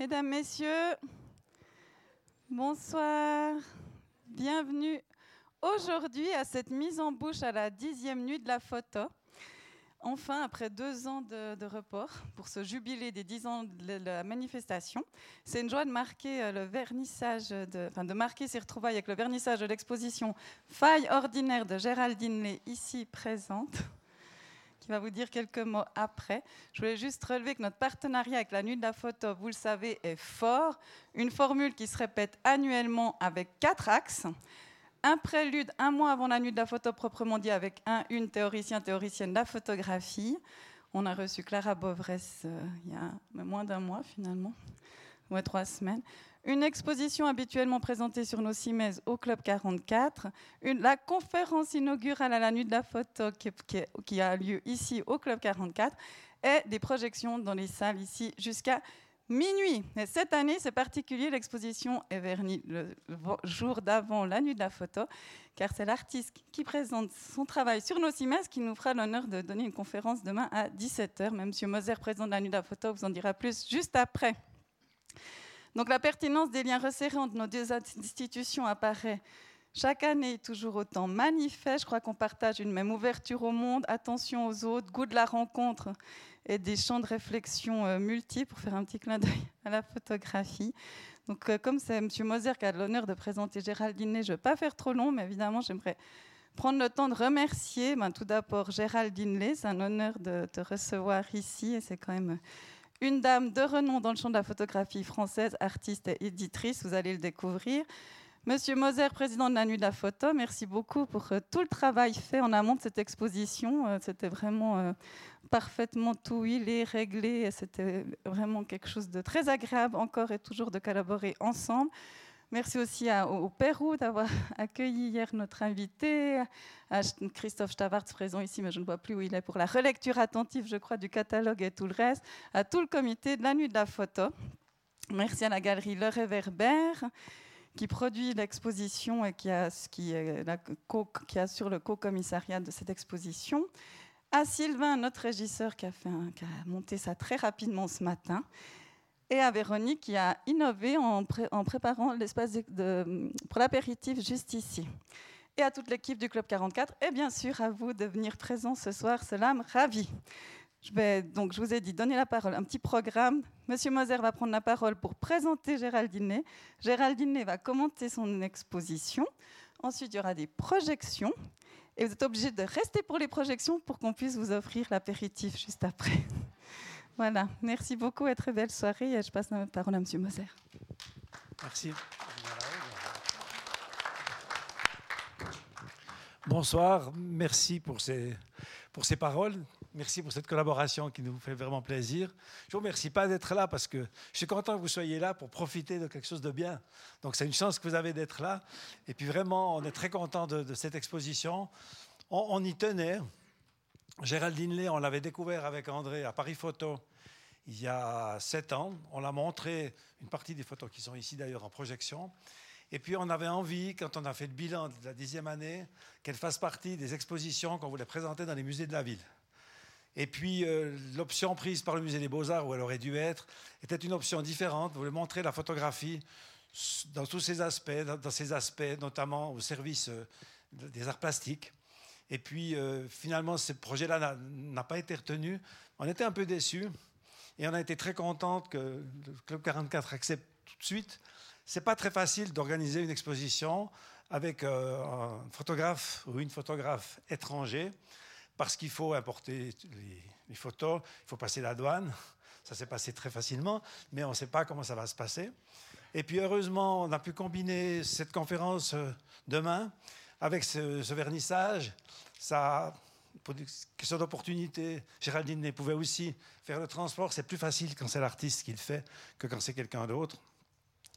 Mesdames, Messieurs, bonsoir. Bienvenue aujourd'hui à cette mise en bouche à la dixième nuit de la photo. Enfin, après deux ans de, report pour ce jubilé des dix ans de la manifestation, c'est une joie de marquer euh, le vernissage, de, marquer ces retrouvailles avec le vernissage de l'exposition Faille ordinaire de Géraldine Lé, ici présente qui va vous dire quelques mots après. Je voulais juste relever que notre partenariat avec la Nuit de la Photo, vous le savez, est fort. Une formule qui se répète annuellement avec quatre axes un prélude un mois avant la nuit de la photo proprement dit avec un, une théoricien, théoricienne de la photographie. On a reçu Clara Bovresse euh, il y a moins d'un mois finalement, ou trois semaines. Une exposition habituellement présentée sur nos CIMES au Club 44. Une, la conférence inaugurale à la nuit de la photo qui, qui a lieu ici au Club 44 et des projections dans les salles ici jusqu'à Minuit. Et cette année, c'est particulier, l'exposition est vernie le jour d'avant la nuit de la photo, car c'est l'artiste qui présente son travail sur nos CIMES qui nous fera l'honneur de donner une conférence demain à 17h. Même M. Moser, président de la nuit de la photo, vous en dira plus juste après. Donc la pertinence des liens resserrés entre nos deux institutions apparaît chaque année toujours autant manifeste. Je crois qu'on partage une même ouverture au monde, attention aux autres, goût de la rencontre et des champs de réflexion euh, multiples pour faire un petit clin d'œil à la photographie. Donc, euh, comme c'est M. Moser qui a l'honneur de présenter Géraldine je ne vais pas faire trop long, mais évidemment, j'aimerais prendre le temps de remercier ben, tout d'abord Géraldine Lé. C'est un honneur de te recevoir ici et c'est quand même une dame de renom dans le champ de la photographie française, artiste et éditrice, vous allez le découvrir. Monsieur Moser, président de la Nuit de la Photo, merci beaucoup pour euh, tout le travail fait en amont de cette exposition. Euh, c'était vraiment euh, parfaitement tout huilé, réglé. C'était vraiment quelque chose de très agréable encore et toujours de collaborer ensemble. Merci aussi au, Pérou d'avoir accueilli hier notre invité, à Christophe Stavartz présent ici, mais je ne vois plus où il est pour la relecture attentive, je crois, du catalogue et tout le reste, à tout le comité de la Nuit de la Photo. Merci à la galerie Le Réverbère qui produit l'exposition et qui, assure le co-commissariat de cette exposition, à Sylvain, notre régisseur qui a monté ça très rapidement ce matin, et à Véronique qui a innové en, préparant l'espace pour l'apéritif juste ici. Et à toute l'équipe du Club 44, et bien sûr à vous de venir présent ce soir, cela me ravit. Je vais donc, je vous ai dit, donner la parole, un petit programme. Monsieur Moser va prendre la parole pour présenter Géraldine. Géraldine va commenter son exposition. Ensuite, il y aura des projections. Et vous êtes obligé de rester pour les projections pour qu'on puisse vous offrir l'apéritif juste après. Voilà. Merci beaucoup et très belle soirée. Je passe la parole à Monsieur Moser. Merci. Bonsoir. Merci pour ces, pour ces paroles. Merci pour cette collaboration qui nous fait vraiment plaisir. Je ne vous remercie pas d'être là parce que je suis content que vous soyez là pour profiter de quelque chose de bien. Donc c'est une chance que vous avez d'être là. Et puis vraiment, on est très content de, cette exposition. On, y tenait. Géraldine Lé, on l'avait découvert avec André à Paris Photo il y a sept ans. On l'a montré, une partie des photos qui sont ici d'ailleurs en projection. Et puis on avait envie, quand on a fait le bilan de la dixième année, qu'elle fasse partie des expositions qu'on voulait présenter dans les musées de la ville. Et puis, euh, l'option prise par le Musée des Beaux-Arts, où elle aurait dû être, était une option différente. Vous voulez montrer la photographie dans tous ses aspects, dans, ses aspects notamment au service euh, des arts plastiques. Et puis, euh, finalement, ce projet-là n'a pas été retenu. On était un peu déçus. Et on a été très contents que le Club 44 accepte tout de suite. C'est pas très facile d'organiser une exposition avec un photographe ou une photographe étranger parce qu'il faut importer les, photos, il faut passer la douane. Ça s'est passé très facilement, mais on ne sait pas comment ça va se passer. Et puis heureusement, on a pu combiner cette conférence euh, demain avec ce, vernissage. Ça, pour des questions d'opportunité, Géraldine pouvait aussi faire le transport. C'est plus facile quand c'est l'artiste qui le fait que quand c'est quelqu'un d'autre.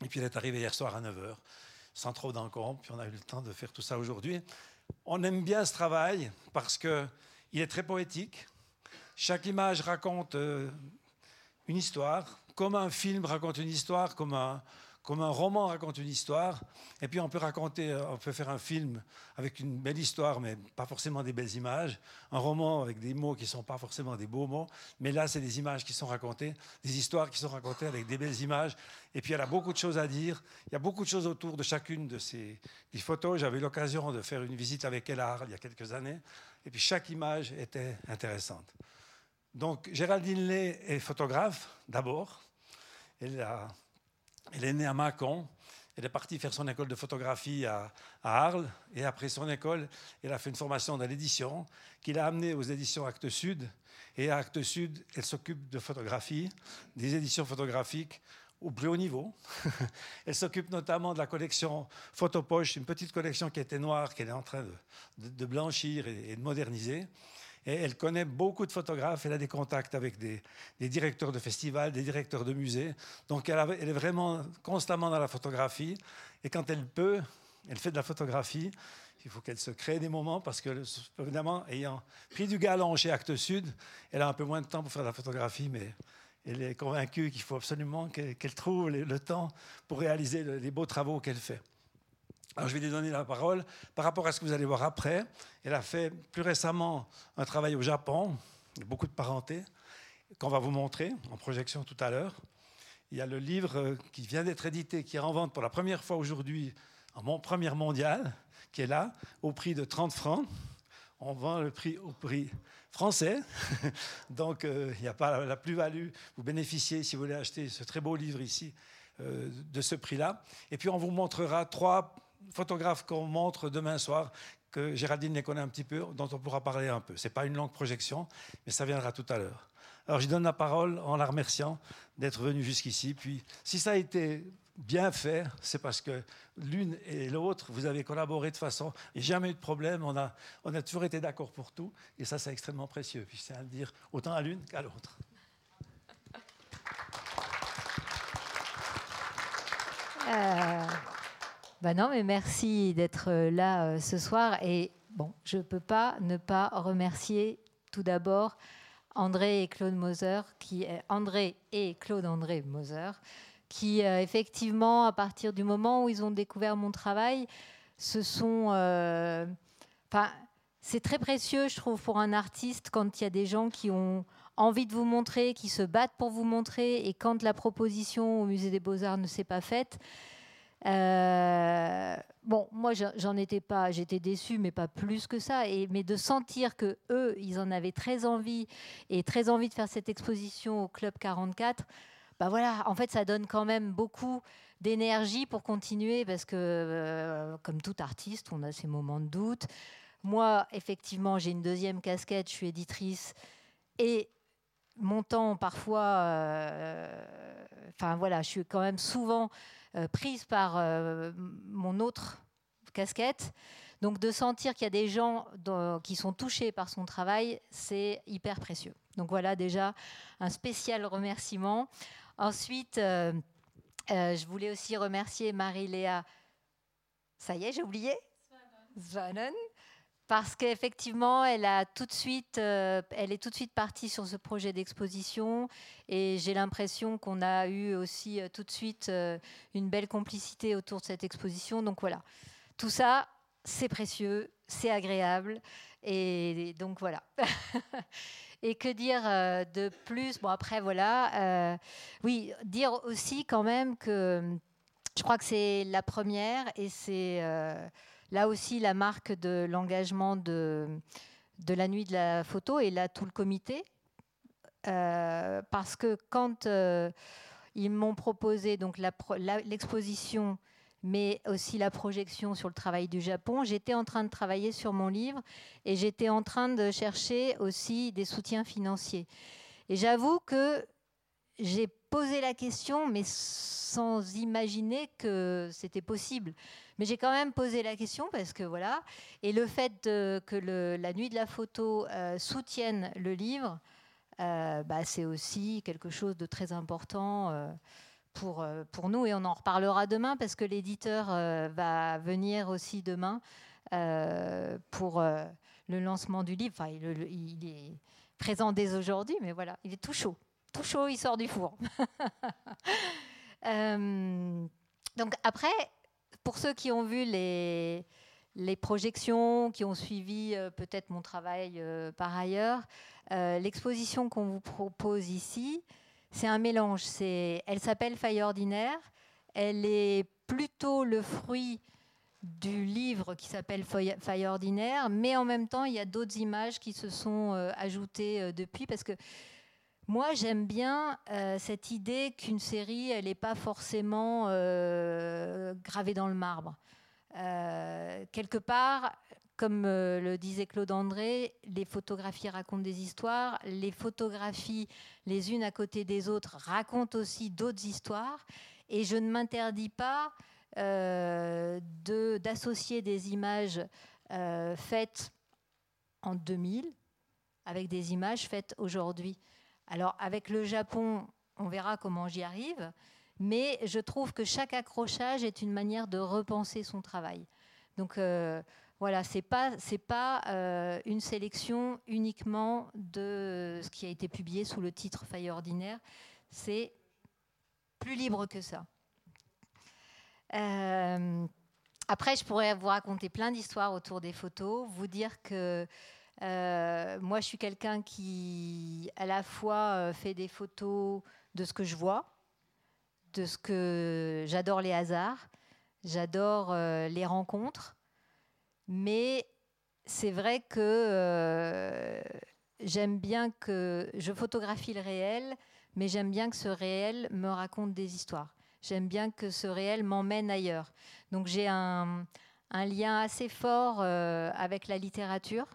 Et puis elle est arrivée hier soir à 9h, sans trop d'encombre, puis on a eu le temps de faire tout ça aujourd'hui. On aime bien ce travail parce que il est très poétique. Chaque image raconte euh, une histoire, comme un film raconte une histoire, comme un, comme un roman raconte une histoire, et puis on peut raconter, on peut faire un film avec une belle histoire, mais pas forcément des belles images, un roman avec des mots qui ne sont pas forcément des beaux mots, mais là, c'est des images qui sont racontées, des histoires qui sont racontées avec des belles images, et puis y a beaucoup de choses à dire, il y a beaucoup de choses autour de chacune de ces photos. J'avais l'occasion de faire une visite avec elle il y a quelques années, et puis chaque image était intéressante. Donc Géraldine Lay est photographe d'abord. Elle a elle est née à Mâcon. Elle est partie faire son école de photographie à, Arles. Et après son école, elle a fait une formation dans l'édition qui l'a amenée aux éditions Actes Sud. Et à Actes Sud, elle s'occupe de photographie, des éditions photographiques au plus haut niveau. elle s'occupe notamment de la collection Photopoche, une petite collection qui était noire, qu'elle est en train de, blanchir et de moderniser. Elle connaît beaucoup de photographes, elle a des contacts avec des, directeurs de festivals, des directeurs de musées. Donc elle, elle, est vraiment constamment dans la photographie. Et quand elle peut, elle fait de la photographie. Il faut qu'elle se crée des moments parce que, évidemment, ayant pris du galon chez Actes Sud, elle a un peu moins de temps pour faire de la photographie, mais elle est convaincue qu'il faut absolument qu'elle trouve le temps pour réaliser les beaux travaux qu'elle fait. Alors je vais lui donner la parole par rapport à ce que vous allez voir après. Elle a fait plus récemment un travail au Japon, beaucoup de parentés, qu'on va vous montrer en projection tout à l'heure. Il y a le livre qui vient d'être édité, qui est en vente pour la première fois aujourd'hui en mon première mondiale, qui est là, au prix de 30 francs. On vend le prix au prix français. Donc, euh, il n'y a pas la, plus-value. Vous bénéficiez, si vous voulez acheter ce très beau livre ici, euh, de ce prix-là. Et puis, on vous montrera trois photographe qu'on montre demain soir, que Géraldine les connaît un petit peu, dont on pourra parler un peu. Ce n'est pas une longue projection, mais ça viendra tout à l'heure. Alors je donne la parole en la remerciant d'être venue jusqu'ici. Puis si ça a été bien fait, c'est parce que l'une et l'autre, vous avez collaboré de façon, a jamais eu de problème, on a, on a toujours été d'accord pour tout, et ça c'est extrêmement précieux. Puis c'est à le dire autant à l'une qu'à l'autre. Euh, bah non, mais merci d'être euh, là euh, ce soir. Et bon, je ne peux pas ne pas remercier tout d'abord André et Claude Moser, qui André et Claude André Moser, qui euh, effectivement, à partir du moment où ils ont découvert mon travail, ce sont, c'est très précieux, je trouve, pour un artiste quand il y a des gens qui ont envie de vous montrer, qui se battent pour vous montrer, et quand la proposition au Musée des Beaux-Arts ne s'est pas faite, euh, bon, moi, j'en étais pas, j'étais déçue, mais pas plus que ça. Et, mais de sentir que eux, ils en avaient très envie et très envie de faire cette exposition au Club 44, bah voilà, en fait, ça donne quand même beaucoup d'énergie pour continuer parce que, euh, comme tout artiste, on a ses moments de doute. Moi, effectivement, j'ai une deuxième casquette, je suis éditrice et mon temps, parfois, euh, enfin voilà, je suis quand même souvent prise par euh, mon autre casquette. Donc de sentir qu'il y a des gens qui sont touchés par son travail, c'est hyper précieux. Donc voilà déjà un spécial remerciement. Ensuite, euh, je voulais aussi remercier Marie-Léa. Ça y est, j'ai oublié parce qu'effectivement, elle euh, elle est tout de suite partie sur ce projet d'exposition, et j'ai l'impression qu'on a eu aussi euh, tout de suite euh, une belle complicité autour de cette exposition. Donc voilà, tout ça, c'est précieux, c'est agréable, et donc voilà. et que dire de plus? Bon après voilà, oui, dire aussi quand même que je crois que c'est la première, et c'est Là aussi, la marque de l'engagement de, de la nuit de la photo et là tout le comité. Euh, parce que quand euh, ils m'ont proposé donc l'exposition, mais aussi la projection sur le travail du Japon, j'étais en train de travailler sur mon livre et j'étais en train de chercher aussi des soutiens financiers. Et j'avoue que j'ai posé la question, mais sans imaginer que c'était possible. Mais j'ai quand même posé la question parce que voilà. Et le fait que la nuit de la photo euh, soutienne le livre, euh, bah, c'est aussi quelque chose de très important euh, pour, nous. Et on en reparlera demain parce que l'éditeur va venir aussi demain pour le lancement du livre. Il est présent dès aujourd'hui, mais voilà, il est tout chaud. Tout chaud, il sort du four. Donc après, pour ceux qui ont vu les, les projections, qui ont suivi euh, peut-être mon travail euh, par ailleurs, euh, l'exposition qu'on vous propose ici, c'est un mélange. Elle s'appelle Faille ordinaire. Elle est plutôt le fruit du livre qui s'appelle Faille ordinaire, mais en même temps, il y a d'autres images qui se sont ajoutées depuis parce que moi, j'aime bien cette idée qu'une série, elle n'est pas forcément gravée dans le marbre. Euh, quelque part, comme euh, le disait Claude André, les photographies racontent des histoires, les photographies les unes à côté des autres racontent aussi d'autres histoires, et je ne m'interdis pas euh, d'associer des images faites en 2000 avec des images faites aujourd'hui. Alors avec le Japon, on verra comment j'y arrive, mais je trouve que chaque accrochage est une manière de repenser son travail. Donc euh, voilà, ce n'est pas, pas euh, une sélection uniquement de ce qui a été publié sous le titre Faille ordinaire, c'est plus libre que ça. Euh, après, je pourrais vous raconter plein d'histoires autour des photos, vous dire que moi, je suis quelqu'un qui, à la fois, fait des photos de ce que je vois, de ce que j'adore les hasards, j'adore euh, les rencontres, mais c'est vrai que euh, j'aime bien que je photographie le réel, mais j'aime bien que ce réel me raconte des histoires. J'aime bien que ce réel m'emmène ailleurs. Donc j'ai un, lien assez fort euh, avec la littérature.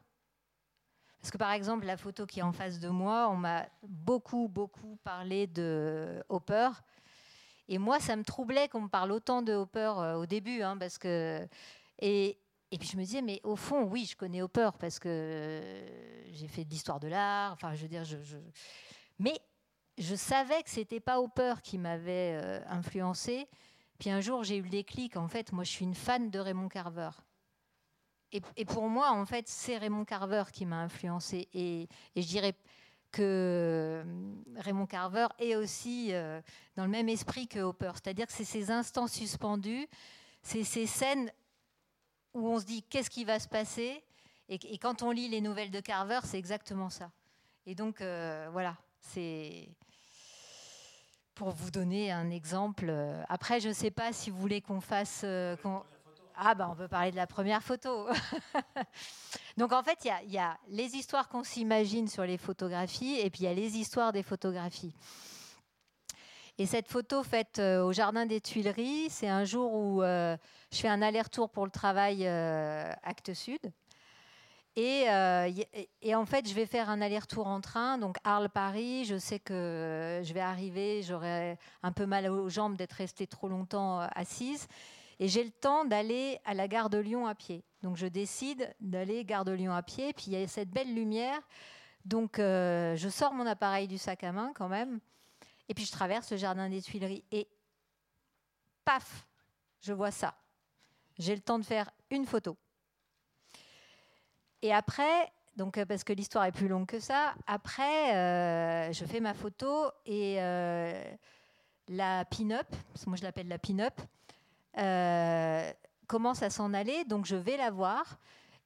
Parce que par exemple, la photo qui est en face de moi, on m'a beaucoup, beaucoup parlé de Hopper. Et moi, ça me troublait qu'on me parle autant de Hopper euh, au début, hein, parce que et, et puis je me disais, mais au fond, oui, je connais Hopper parce que j'ai fait de l'histoire de l'art. Enfin, je veux dire, mais je savais que c'était pas Hopper qui m'avait euh, influencé. Puis un jour, j'ai eu le déclic. En fait, moi, je suis une fan de Raymond Carver. Et, pour moi, en fait, c'est Raymond Carver qui m'a influencé. Et, et je dirais que euh, Raymond Carver est aussi euh, dans le même esprit que Hopper. C'est-à-dire que c'est ces instants suspendus, c'est ces scènes où on se dit qu'est-ce qui va se passer? Et, quand on lit les nouvelles de Carver, c'est exactement ça. Et donc, euh, voilà, c'est pour vous donner un exemple. Après, je ne sais pas si vous voulez qu'on fasse... Ah, ben, on peut parler de la première photo. Donc, en fait, il y, a les histoires qu'on s'imagine sur les photographies et puis il y a les histoires des photographies. Et cette photo faite euh, au Jardin des Tuileries, c'est un jour où euh, je fais un aller-retour pour le travail euh, Acte Sud. Et, et, en fait, je vais faire un aller-retour en train, donc Arles-Paris. Je sais que je vais arriver, j'aurai un peu mal aux jambes d'être restée trop longtemps assise. Et j'ai le temps d'aller à la gare de Lyon à pied. Donc je décide d'aller gare de Lyon à pied. Puis il y a cette belle lumière. Donc euh, je sors mon appareil du sac à main quand même. Et puis je traverse le jardin des Tuileries. Et paf, je vois ça. J'ai le temps de faire une photo. Et après, donc euh, parce que l'histoire est plus longue que ça, après, euh, je fais ma photo et la pin-up, moi je l'appelle la pin-up, euh, commence à s'en aller, donc je vais la voir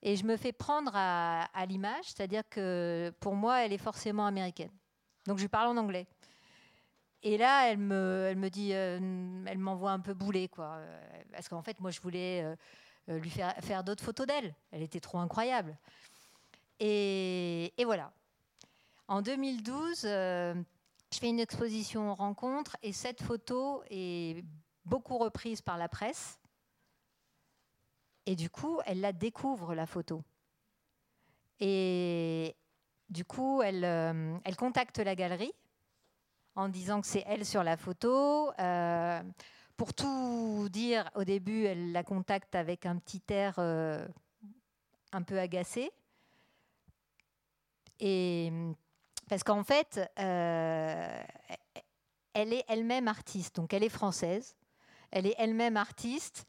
et je me fais prendre à, l'image, c'est-à-dire que pour moi, elle est forcément américaine. Donc je lui parle en anglais. Et là, elle me, dit, euh, elle m'envoie un peu bouler, quoi. Parce qu'en fait, moi, je voulais euh, lui faire, faire d'autres photos d'elle. Elle était trop incroyable. Et, et voilà. En 2012, je fais une exposition rencontre et cette photo est beaucoup reprise par la presse. Et du coup, elle la découvre, la photo. Et du coup, elle, euh, elle contacte la galerie en disant que c'est elle sur la photo. Euh, pour tout dire, au début, elle la contacte avec un petit air euh, un peu agacé. Et parce qu'en fait, elle est elle-même artiste, donc elle est française. Elle est elle-même artiste.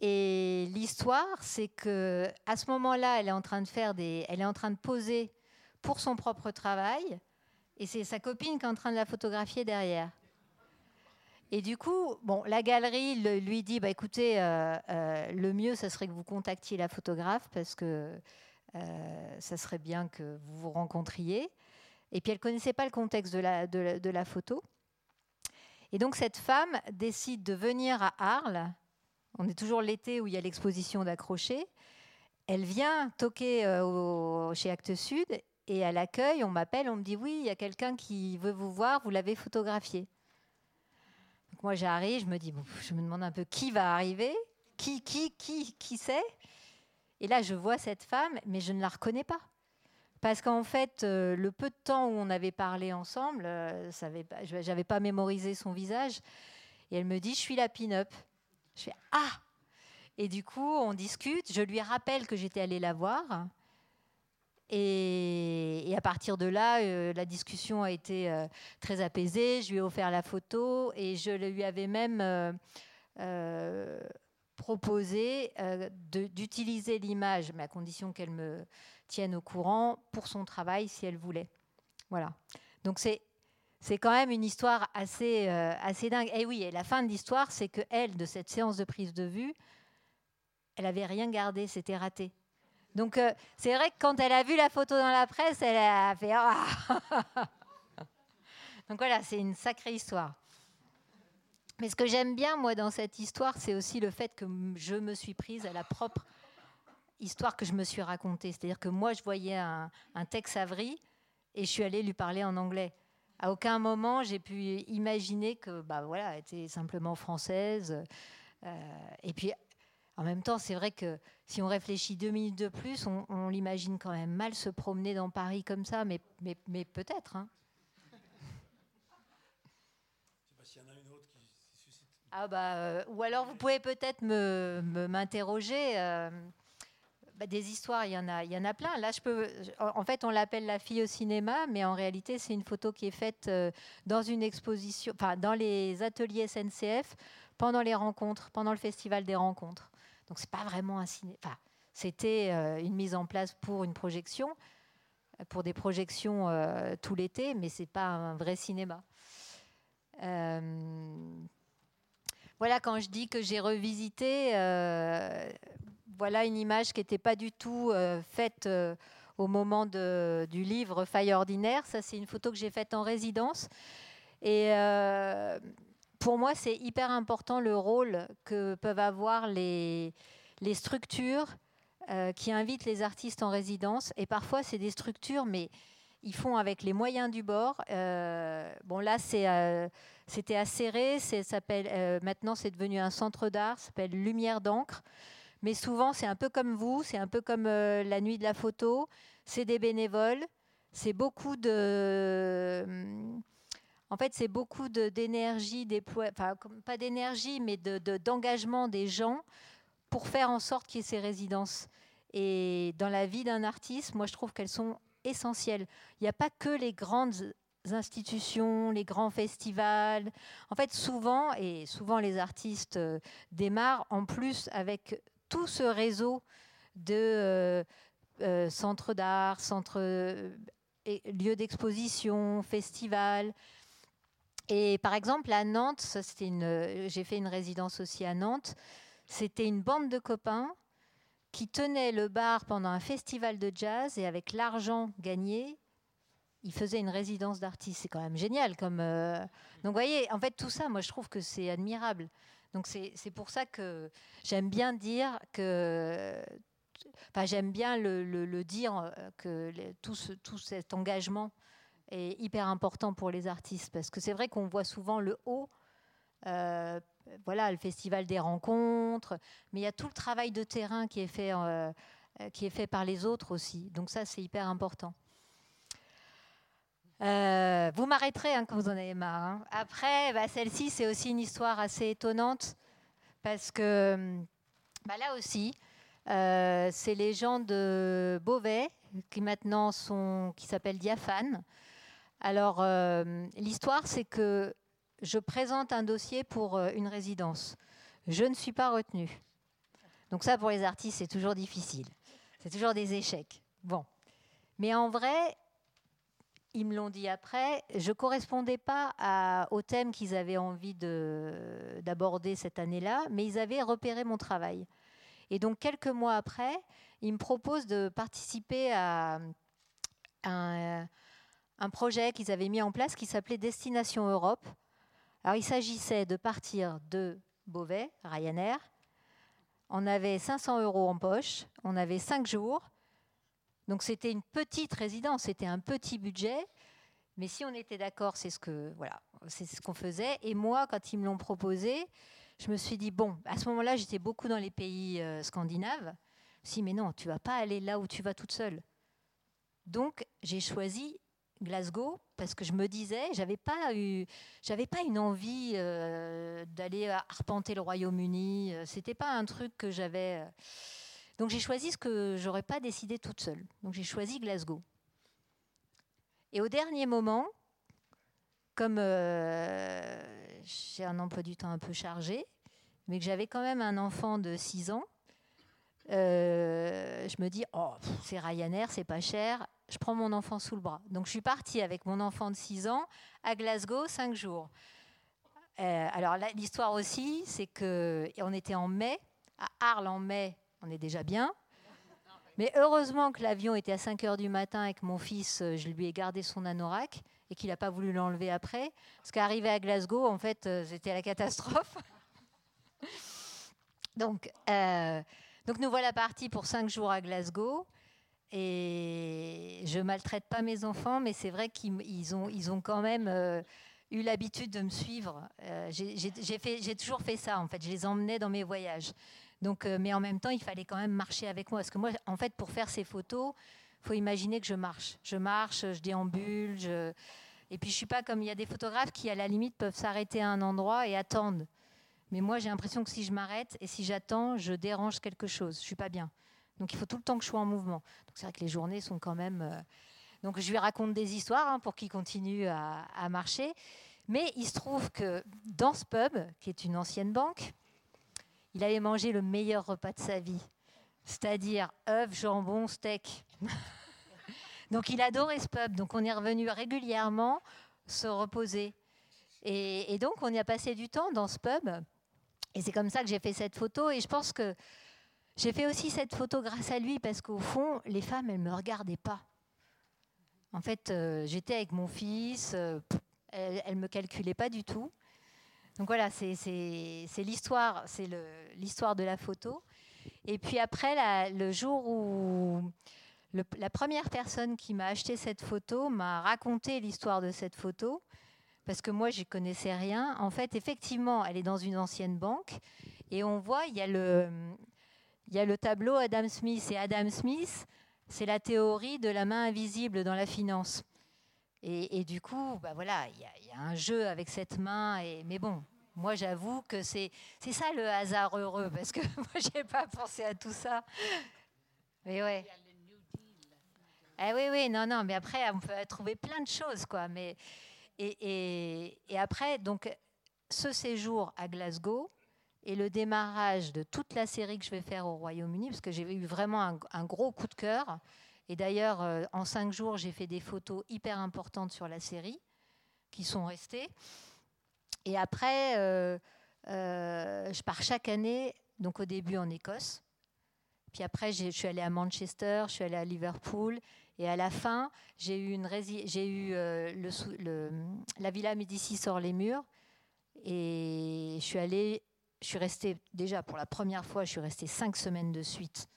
Et l'histoire, c'est que à ce moment-là, elle est en train de faire des, elle est en train de poser pour son propre travail, et c'est sa copine qui est en train de la photographier derrière. Et du coup, bon, la galerie lui dit, bah, écoutez, le mieux, ça serait que vous contactiez la photographe parce que ça serait bien que vous vous rencontriez. Et puis elle connaissait pas le contexte de la, de la photo. Et donc cette femme décide de venir à Arles. On est toujours l'été où il y a l'exposition d'accrochés. Elle vient toquer euh, chez Actes Sud et à l'accueil, on m'appelle, on me dit oui, il y a quelqu'un qui veut vous voir, vous l'avez photographié. Moi j'arrive, je me dis, je me demande un peu qui va arriver, qui, qui, qui, qui c'est. Et là je vois cette femme, mais je ne la reconnais pas. Parce qu'en fait, euh, le peu de temps où on avait parlé ensemble, euh, je n'avais pas mémorisé son visage. Et elle me dit, je suis la pin-up. Je fais, ah Et du coup, on discute. Je lui rappelle que j'étais allée la voir. Et, à partir de là, euh, la discussion a été très apaisée. Je lui ai offert la photo et je lui avais même proposé d'utiliser l'image, mais à condition qu'elle me tienne au courant pour son travail si elle voulait. Voilà. Donc c'est c'est quand même une histoire assez, euh, assez dingue. Et oui, et la fin de l'histoire, c'est que elle, de cette séance de prise de vue, elle avait rien gardé, c'était raté. Donc euh, c'est vrai que quand elle a vu la photo dans la presse, elle a fait ah Donc voilà, c'est une sacrée histoire. Mais ce que j'aime bien moi dans cette histoire, c'est aussi le fait que je me suis prise à la propre histoire que je me suis racontée. C'est-à-dire que moi, je voyais un, un Tex Avery et je suis allée lui parler en anglais. À aucun moment, j'ai pu imaginer que, bah voilà, elle était simplement française. Euh, et puis, en même temps, c'est vrai que si on réfléchit deux minutes de plus, on, l'imagine quand même mal se promener dans Paris comme ça, mais, mais, mais peut-être. Hein. Ah bah, euh, ou alors vous pouvez peut-être me, m'interroger. Euh, bah, des histoires, il y en a, il y en a plein. Là, je peux, en fait, on l'appelle la fille au cinéma, mais en réalité, c'est une photo qui est faite euh, dans une exposition, enfin, dans les ateliers SNCF pendant les rencontres, pendant le festival des rencontres. Donc, c'est pas vraiment un cinéma. C'était euh, une mise en place pour une projection, pour des projections euh, tout l'été, mais c'est pas un vrai cinéma. voilà, quand je dis que j'ai revisité, voilà une image qui n'était pas du tout euh, faite euh, au moment du livre Faille ordinaire. Ça, c'est une photo que j'ai faite en résidence. Et euh, pour moi, c'est hyper important le rôle que peuvent avoir les, structures qui invitent les artistes en résidence. Et parfois, c'est des structures, mais ils font avec les moyens du bord. bon, là, c'était s'appelle, maintenant, c'est devenu un centre d'art, s'appelle Lumière d'encre. Mais souvent, c'est un peu comme vous, c'est un peu comme euh, la nuit de la photo. C'est des bénévoles, c'est beaucoup de. Hum, en fait, c'est beaucoup d'énergie déployée, enfin, pas d'énergie, mais d'engagement de, des gens pour faire en sorte qu'il y ait ces résidences. Et dans la vie d'un artiste, moi, je trouve qu'elles sont essentielles. Il n'y a pas que les grandes institutions, les grands festivals. En fait, souvent, et souvent les artistes euh, démarrent en plus avec tout ce réseau de euh, euh, centres d'art, centres, euh, lieux d'exposition, festivals. Et par exemple, à Nantes, j'ai fait une résidence aussi à Nantes, c'était une bande de copains qui tenaient le bar pendant un festival de jazz et avec l'argent gagné, ils faisaient une résidence d'artistes. C'est quand même génial. Comme, Donc, vous voyez, en fait, tout ça, moi, je trouve que c'est admirable. Donc c'est pour ça que j'aime bien dire que, j'aime bien le, dire euh, que tout, tout cet engagement est hyper important pour les artistes parce que c'est vrai qu'on voit souvent le haut. Euh, voilà, le festival des rencontres, mais il y a tout le travail de terrain qui est fait, euh, qui est fait par les autres aussi. Donc ça, c'est hyper important. Euh, vous m'arrêterez hein, quand vous en avez marre. Hein. Après, bah, celle-ci, c'est aussi une histoire assez étonnante parce que bah, là aussi, euh, c'est les gens de Beauvais qui maintenant sont, qui s'appellent Diaphane. Alors, euh, l'histoire, c'est que je présente un dossier pour une résidence. Je ne suis pas retenue. Donc ça, pour les artistes, c'est toujours difficile. C'est toujours des échecs. Bon. Mais en vrai, ils me l'ont dit après, je ne correspondais pas au thème qu'ils avaient envie d'aborder cette année-là, mais ils avaient repéré mon travail. Et donc, quelques mois après, ils me proposent de participer à un, un projet qu'ils avaient mis en place qui s'appelait Destination Europe. Alors, il s'agissait de partir de Beauvais, Ryanair. On avait 500 euros en poche, on avait 5 jours donc c'était une petite résidence, c'était un petit budget. Mais si on était d'accord, c'est ce que voilà, c'est ce qu'on faisait. Et moi, quand ils me l'ont proposé, je me suis dit bon, à ce moment-là, j'étais beaucoup dans les pays euh, scandinaves. Si, mais non, tu vas pas aller là où tu vas toute seule. Donc j'ai choisi Glasgow parce que je me disais, j'avais pas eu, j'avais pas une envie euh, d'aller arpenter le Royaume-Uni. Euh, c'était pas un truc que j'avais. Donc j'ai choisi ce que j'aurais pas décidé toute seule. Donc j'ai choisi Glasgow. Et au dernier moment, comme euh, j'ai un emploi du temps un peu chargé, mais que j'avais quand même un enfant de 6 ans, euh, je me dis, oh, c'est Ryanair, c'est pas cher, je prends mon enfant sous le bras. Donc je suis partie avec mon enfant de 6 ans à Glasgow 5 jours. Euh, alors l'histoire aussi, c'est qu'on était en mai, à Arles en mai, on est déjà bien. Mais heureusement que l'avion était à 5 heures du matin et que mon fils, euh, je lui ai gardé son anorak et qu'il n'a pas voulu l'enlever après. Parce qu'arrivé à Glasgow, en fait, euh, c'était la catastrophe. donc, euh, donc nous voilà partis pour 5 jours à Glasgow. Et je maltraite pas mes enfants, mais c'est vrai qu'ils ont, ils ont quand même eu l'habitude de me suivre. J'ai toujours fait ça, en fait. Je les emmenais dans mes voyages. Donc, euh, mais en même temps, il fallait quand même marcher avec moi. Parce que moi, en fait, pour faire ces photos, faut imaginer que je marche. Je marche, je déambule. Et puis, je suis pas comme il y a des photographes qui, à la limite, peuvent s'arrêter à un endroit et attendre. Mais moi, j'ai l'impression que si je m'arrête et si j'attends, je dérange quelque chose. Je suis pas bien. Donc, il faut tout le temps que je sois en mouvement. Donc, c'est vrai que les journées sont quand même. Euh, donc, je lui raconte des histoires hein, pour qu'il continue à marcher. Mais il se trouve que dans ce pub, qui est une ancienne banque, il avait mangé le meilleur repas de sa vie, c'est-à-dire œufs, jambon, steak. donc il adorait ce pub, donc on est revenu régulièrement se reposer. Et, donc on y a passé du temps dans ce pub. Et c'est comme ça que j'ai fait cette photo. Et je pense que j'ai fait aussi cette photo grâce à lui, parce qu'au fond, les femmes, elles ne me regardaient pas. En fait, euh, j'étais avec mon fils, euh, elles ne me calculaient pas du tout. Donc voilà, c'est l'histoire, de la photo. Et puis après, le jour où la première personne qui m'a acheté cette photo m'a raconté l'histoire de cette photo, parce que moi, je connaissais rien. En fait, effectivement, elle est dans une ancienne banque, et on voit, il y a le, il y a le tableau Adam Smith. Et Adam Smith, c'est la théorie de la main invisible dans la finance. Et, du coup, bah voilà, il y, a un jeu avec cette main. Et, mais bon, moi j'avoue que c'est ça le hasard heureux, parce que moi j'ai pas pensé à tout ça. Mais ouais. Eh oui, oui, non, non, mais après on peut trouver plein de choses, quoi. Mais et, et, après, donc ce séjour à Glasgow, et le démarrage de toute la série que je vais faire au Royaume-Uni, parce que j'ai eu vraiment un, gros coup de cœur. Et d'ailleurs, euh, en cinq jours, j'ai fait des photos hyper importantes sur la série qui sont restées. Et après, euh, euh, je pars chaque année, donc au début en Écosse. Puis après, je suis allée à Manchester, je suis allée à Liverpool. Et à la fin, j'ai eu, la Villa Médicis sur les murs. Et je suis allée, je suis restée, déjà pour la première fois, je suis restée cinq semaines de suite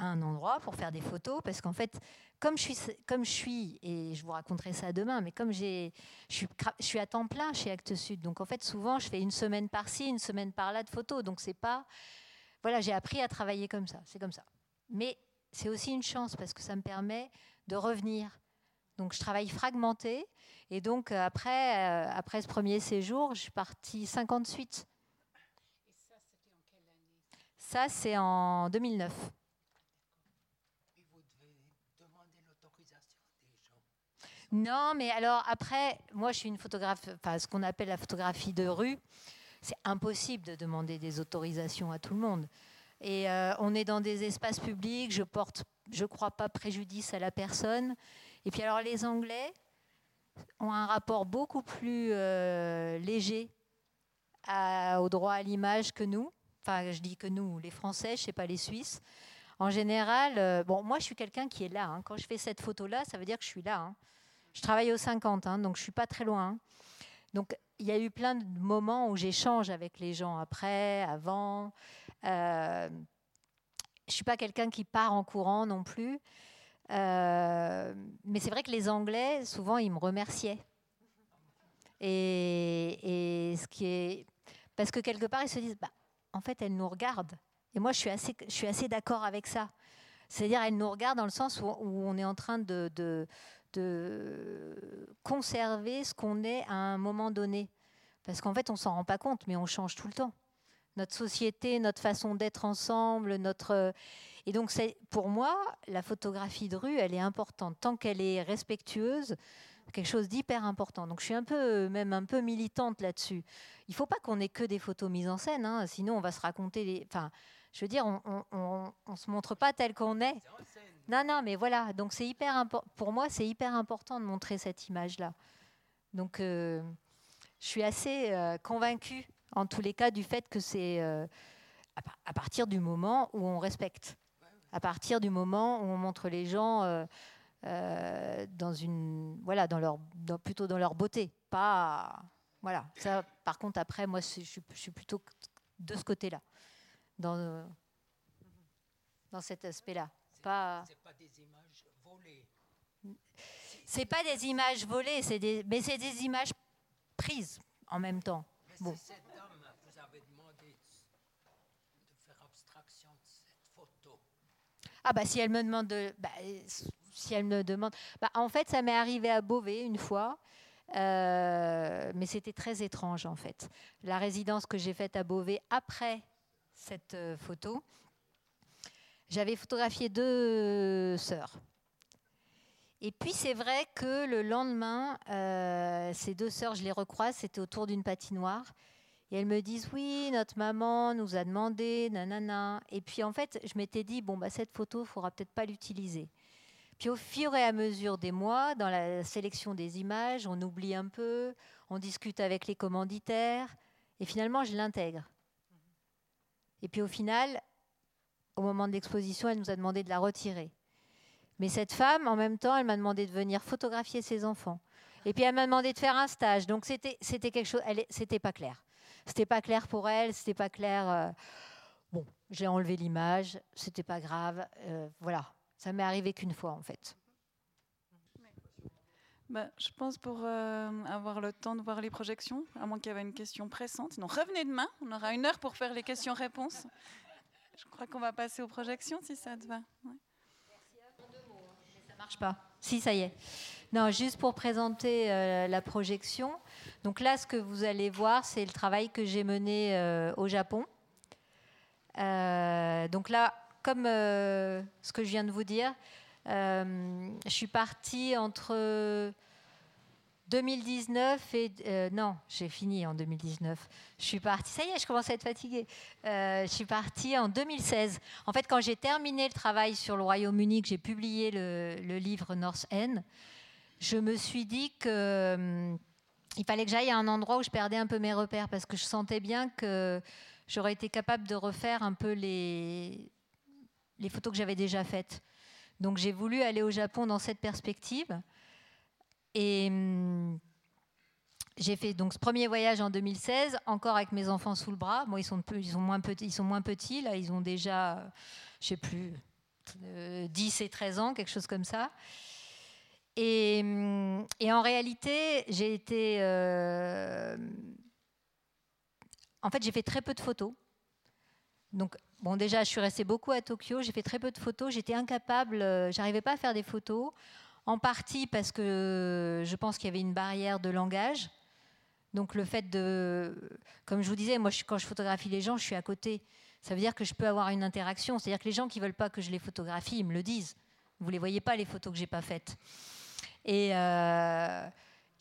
à un endroit pour faire des photos. Parce qu'en fait, comme je suis, comme je suis, et je vous raconterai ça demain, mais comme j'ai, je suis, je suis à temps plein chez Actes Sud, donc en fait souvent je fais une semaine par-ci, une semaine par-là de photos, donc c'est pas, voilà, j'ai appris à travailler comme ça, c'est comme ça. Mais c'est aussi une chance parce que ça me permet de revenir. Donc je travaille fragmenté, et donc euh, après, euh, après ce premier séjour, je suis partie 58. Et ça, c'était en quelle année? Ça, c'est en 2009. Non, mais alors après, moi je suis une photographe, enfin ce qu'on appelle la photographie de rue. C'est impossible de demander des autorisations à tout le monde. Et euh, on est dans des espaces publics, je porte, je crois pas préjudice à la personne. Et puis alors les Anglais ont un rapport beaucoup plus euh, léger au droit à l'image que nous. Enfin, je dis que nous, les Français, je sais pas les Suisses. En général, euh, bon, moi je suis quelqu'un qui est là. Hein. Quand je fais cette photo-là, ça veut dire que je suis là. Hein. Je travaille au 50, hein, donc je suis pas très loin. Donc il y a eu plein de moments où j'échange avec les gens après, avant. Euh, je suis pas quelqu'un qui part en courant non plus. Euh, mais c'est vrai que les Anglais, souvent, ils me remerciaient. Et, ce qui est. Parce que quelque part, ils se disent bah, en fait, elle nous regarde. Et moi, je suis assez, je suis assez d'accord avec ça. C'est-à-dire, elle nous regarde dans le sens où, on est en train de, de conserver ce qu'on est à un moment donné. Parce qu'en fait, on s'en rend pas compte, mais on change tout le temps. Notre société, notre façon d'être ensemble, notre. Et donc, pour moi, la photographie de rue, elle est importante. Tant qu'elle est respectueuse, quelque chose d'hyper important. Donc je suis un peu, même un peu militante là-dessus. Il ne faut pas qu'on ait que des photos mises en scène, hein, sinon on va se raconter. Enfin, je veux dire, on, ne se montre pas tel qu'on est. Non, non, mais voilà. Donc c'est hyper Pour moi, c'est hyper important de montrer cette image-là. Donc euh, je suis assez euh, convaincue, en tous les cas, du fait que c'est euh, à, partir du moment où on respecte, à partir du moment où on montre les gens dans une, voilà, dans leur, plutôt dans leur beauté. Pas, voilà. Ça, par contre, après, moi, je, je suis plutôt de ce côté-là, dans, dans cet aspect-là. Pas. C'est pas des images volées. C'est pas des images volées, c'est des, mais c'est des images prises en même temps. bon. Cette dame, vous avez demandé de faire abstraction de cette photo. Ah bah si elle me demande de, bah, si elle me demande. Bah, en fait, ça m'est arrivé à Beauvais une fois. Euh, mais c'était très étrange en fait. La résidence que j'ai faite à Beauvais après cette euh, photo, j'avais photographié deux sœurs. Et puis c'est vrai que le lendemain, euh, ces deux sœurs, je les recroise, c'était autour d'une patinoire. Et elles me disent oui, notre maman nous a demandé, nanana. Et puis en fait, je m'étais dit bon bah cette photo, il faudra peut-être pas l'utiliser. Puis au fur et à mesure des mois, dans la sélection des images, on oublie un peu, on discute avec les commanditaires, et finalement, je l'intègre. Et puis au final, au moment de l'exposition, elle nous a demandé de la retirer. Mais cette femme, en même temps, elle m'a demandé de venir photographier ses enfants. Et puis elle m'a demandé de faire un stage. Donc c'était quelque chose. C'était pas clair. C'était pas clair pour elle. C'était pas clair. Euh, bon, j'ai enlevé l'image. C'était pas grave. Euh, voilà. Ça m'est arrivé qu'une fois en fait. Bah, je pense pour euh, avoir le temps de voir les projections, à moins qu'il y ait une question pressante. Non, revenez demain, on aura une heure pour faire les questions-réponses. Je crois qu'on va passer aux projections si ça te va. Ouais. Ça marche pas. Si, ça y est. Non, juste pour présenter euh, la projection. Donc là, ce que vous allez voir, c'est le travail que j'ai mené euh, au Japon. donc là, comme euh, ce que je viens de vous dire, euh, je suis partie entre 2019 et... Euh, non, j'ai fini en 2019. Je suis partie... Ça y est, je commence à être fatiguée. je suis partie en 2016. En fait, quand j'ai terminé le travail sur le Royaume-Uni, que j'ai publié le, livre North End, je me suis dit que... il fallait que j'aille à un endroit où je perdais un peu mes repères parce que je sentais bien que j'aurais été capable de refaire un peu les photos que j'avais déjà faites. Donc j'ai voulu aller au Japon dans cette perspective. Et hum, j'ai fait donc ce premier voyage en 2016, encore avec mes enfants sous le bras. Moi, ils sont, ils sont, moins, petits, ils sont moins petits, là, ils ont déjà, je sais plus, 10 euh, et 13 ans, quelque chose comme ça. Et, hum, en réalité, j'ai été. Euh, en fait, j'ai fait très peu de photos. Donc, bon, déjà, je suis restée beaucoup à Tokyo, j'ai fait très peu de photos, j'étais incapable, euh, j'arrivais pas à faire des photos, en partie parce que je pense qu'il y avait une barrière de langage. Donc, le fait de. Comme je vous disais, moi, quand je photographie les gens, je suis à côté. Ça veut dire que je peux avoir une interaction. C'est-à-dire que les gens qui veulent pas que je les photographie, ils me le disent. Vous les voyez pas, les photos que j'ai pas faites. Et. Euh,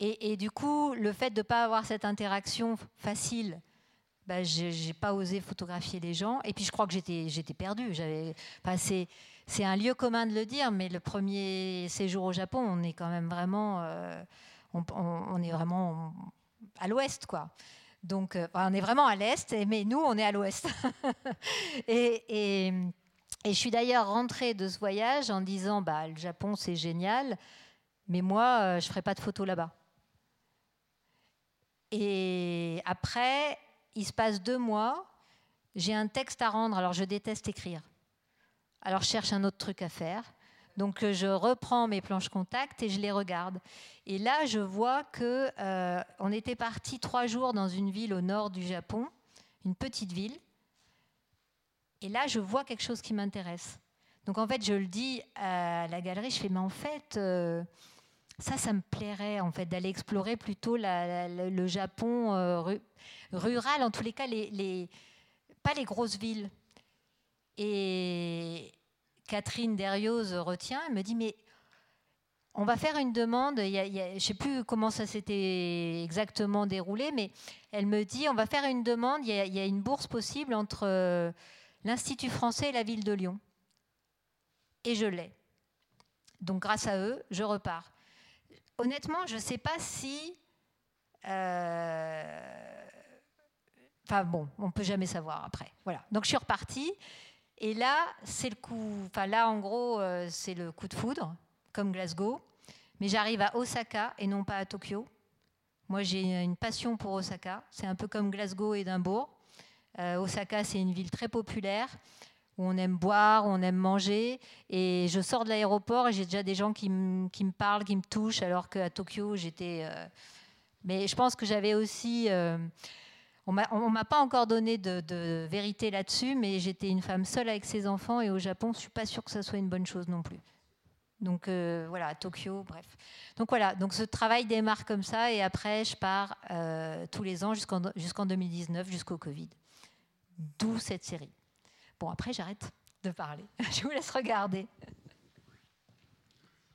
et, du coup, le fait de ne pas avoir cette interaction facile bah, j'ai pas osé photographier les gens. Et puis je crois que j'étais perdue. J'avais passé. C'est un lieu commun de le dire, mais le premier séjour au Japon, on est quand même vraiment, euh, on, est vraiment à l'ouest, quoi. Donc, euh, on est vraiment à l'est, mais nous, on est à l'ouest. et, et, je suis d'ailleurs rentrée de ce voyage en disant, bah, le Japon, c'est génial, mais moi, euh, je ferai pas de photos là-bas. Et après, il se passe deux mois, j'ai un texte à rendre, alors je déteste écrire. Alors je cherche un autre truc à faire. Donc je reprends mes planches contact et je les regarde. Et là, je vois que euh, on était parti trois jours dans une ville au nord du Japon, une petite ville. Et là, je vois quelque chose qui m'intéresse. Donc en fait, je le dis à la galerie, je fais, mais en fait, euh, ça, ça me plairait en fait d'aller explorer plutôt le Japon euh, rural, en tous les cas, pas les grosses villes. Et Catherine Derrioz retient, elle me dit, mais on va faire une demande, je ne sais plus comment ça s'était exactement déroulé, mais elle me dit, on va faire une demande, il y a, une bourse possible entre euh, l'Institut français et la ville de Lyon. Et je l'ai. Donc grâce à eux, je repars. Honnêtement, je ne sais pas si... Euh, Enfin bon, on peut jamais savoir après. Voilà. Donc je suis repartie. Et là, c'est le coup. Enfin là, en gros, euh, c'est le coup de foudre, comme Glasgow. Mais j'arrive à Osaka et non pas à Tokyo. Moi, j'ai une passion pour Osaka. C'est un peu comme Glasgow et Edimbourg. Euh, Osaka, c'est une ville très populaire où on aime boire, où on aime manger. Et je sors de l'aéroport et j'ai déjà des gens qui, me parlent, qui me touchent, alors qu'à Tokyo, j'étais. Euh, mais je pense que j'avais aussi on ne m'a pas encore donné de, vérité là-dessus, mais j'étais une femme seule avec ses enfants et au Japon, je ne suis pas sûre que ça soit une bonne chose non plus. Donc euh, voilà, à Tokyo, bref. Donc voilà, donc ce travail démarre comme ça et après je pars euh, tous les ans jusqu'en 2019, jusqu'au Covid. D'où cette série. Bon, après j'arrête de parler. Je vous laisse regarder.